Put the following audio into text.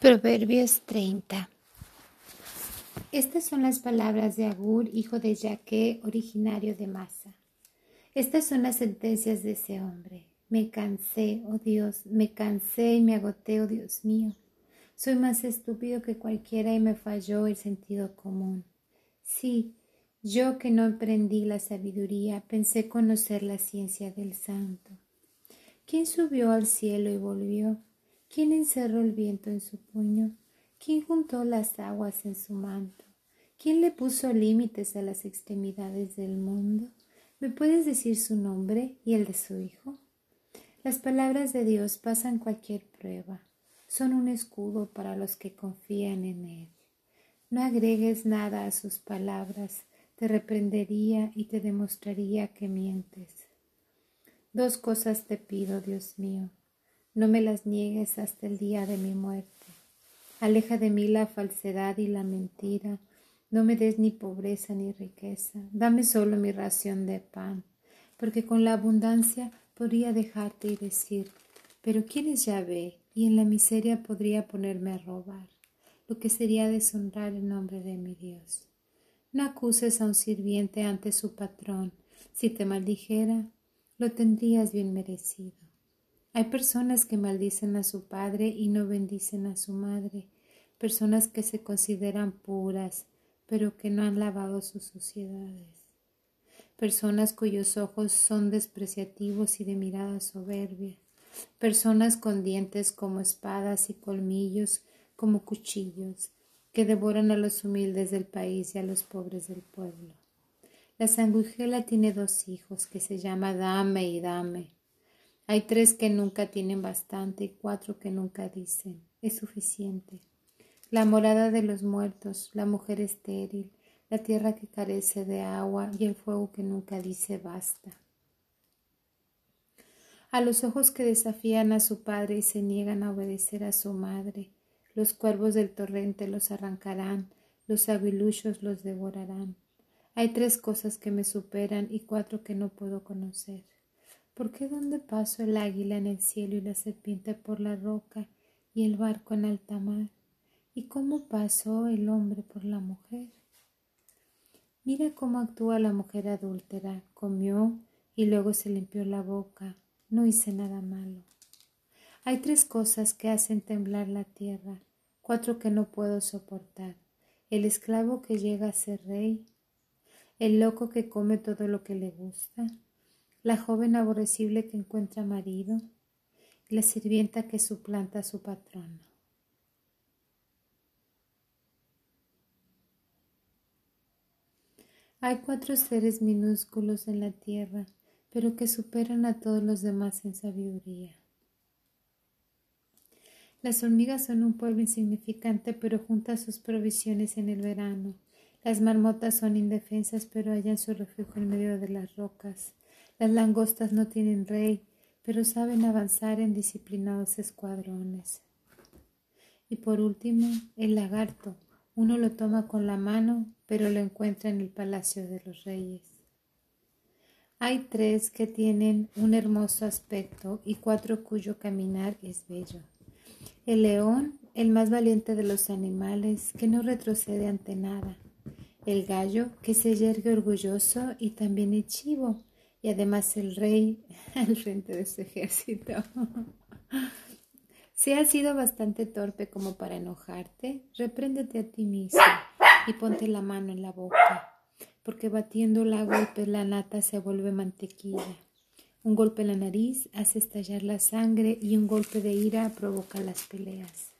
Proverbios 30 Estas son las palabras de Agur, hijo de Yaque, originario de Masa. Estas son las sentencias de ese hombre. Me cansé, oh Dios, me cansé y me agoté, oh Dios mío. Soy más estúpido que cualquiera y me falló el sentido común. Sí, yo que no aprendí la sabiduría, pensé conocer la ciencia del santo. ¿Quién subió al cielo y volvió? ¿Quién encerró el viento en su puño? ¿Quién juntó las aguas en su manto? ¿Quién le puso límites a las extremidades del mundo? ¿Me puedes decir su nombre y el de su hijo? Las palabras de Dios pasan cualquier prueba, son un escudo para los que confían en Él. No agregues nada a sus palabras, te reprendería y te demostraría que mientes. Dos cosas te pido, Dios mío no me las niegues hasta el día de mi muerte. Aleja de mí la falsedad y la mentira. No me des ni pobreza ni riqueza. Dame solo mi ración de pan, porque con la abundancia podría dejarte y decir, pero ¿quién es Yahvé? Y en la miseria podría ponerme a robar, lo que sería deshonrar el nombre de mi Dios. No acuses a un sirviente ante su patrón. Si te maldijera, lo tendrías bien merecido. Hay personas que maldicen a su padre y no bendicen a su madre, personas que se consideran puras, pero que no han lavado sus suciedades, personas cuyos ojos son despreciativos y de mirada soberbia, personas con dientes como espadas y colmillos como cuchillos, que devoran a los humildes del país y a los pobres del pueblo. La sanguijela tiene dos hijos que se llama Dame y Dame. Hay tres que nunca tienen bastante y cuatro que nunca dicen es suficiente. La morada de los muertos, la mujer estéril, la tierra que carece de agua y el fuego que nunca dice basta. A los ojos que desafían a su padre y se niegan a obedecer a su madre, los cuervos del torrente los arrancarán, los aguiluchos los devorarán. Hay tres cosas que me superan y cuatro que no puedo conocer. ¿Por qué dónde paso el águila en el cielo y la serpiente por la roca y el barco en alta mar? ¿Y cómo pasó el hombre por la mujer? Mira cómo actúa la mujer adúltera. Comió y luego se limpió la boca. No hice nada malo. Hay tres cosas que hacen temblar la tierra, cuatro que no puedo soportar. El esclavo que llega a ser rey, el loco que come todo lo que le gusta, la joven aborrecible que encuentra marido, la sirvienta que suplanta a su patrono. Hay cuatro seres minúsculos en la tierra, pero que superan a todos los demás en sabiduría. Las hormigas son un pueblo insignificante, pero juntan sus provisiones en el verano. Las marmotas son indefensas, pero hallan su refugio en medio de las rocas. Las langostas no tienen rey, pero saben avanzar en disciplinados escuadrones. Y por último, el lagarto. Uno lo toma con la mano, pero lo encuentra en el palacio de los reyes. Hay tres que tienen un hermoso aspecto y cuatro cuyo caminar es bello. El león, el más valiente de los animales, que no retrocede ante nada. El gallo, que se yergue orgulloso, y también el chivo, y además el rey al frente de su ejército. si has sido bastante torpe como para enojarte, repréndete a ti mismo y ponte la mano en la boca, porque batiendo a golpes la nata se vuelve mantequilla. Un golpe en la nariz hace estallar la sangre y un golpe de ira provoca las peleas.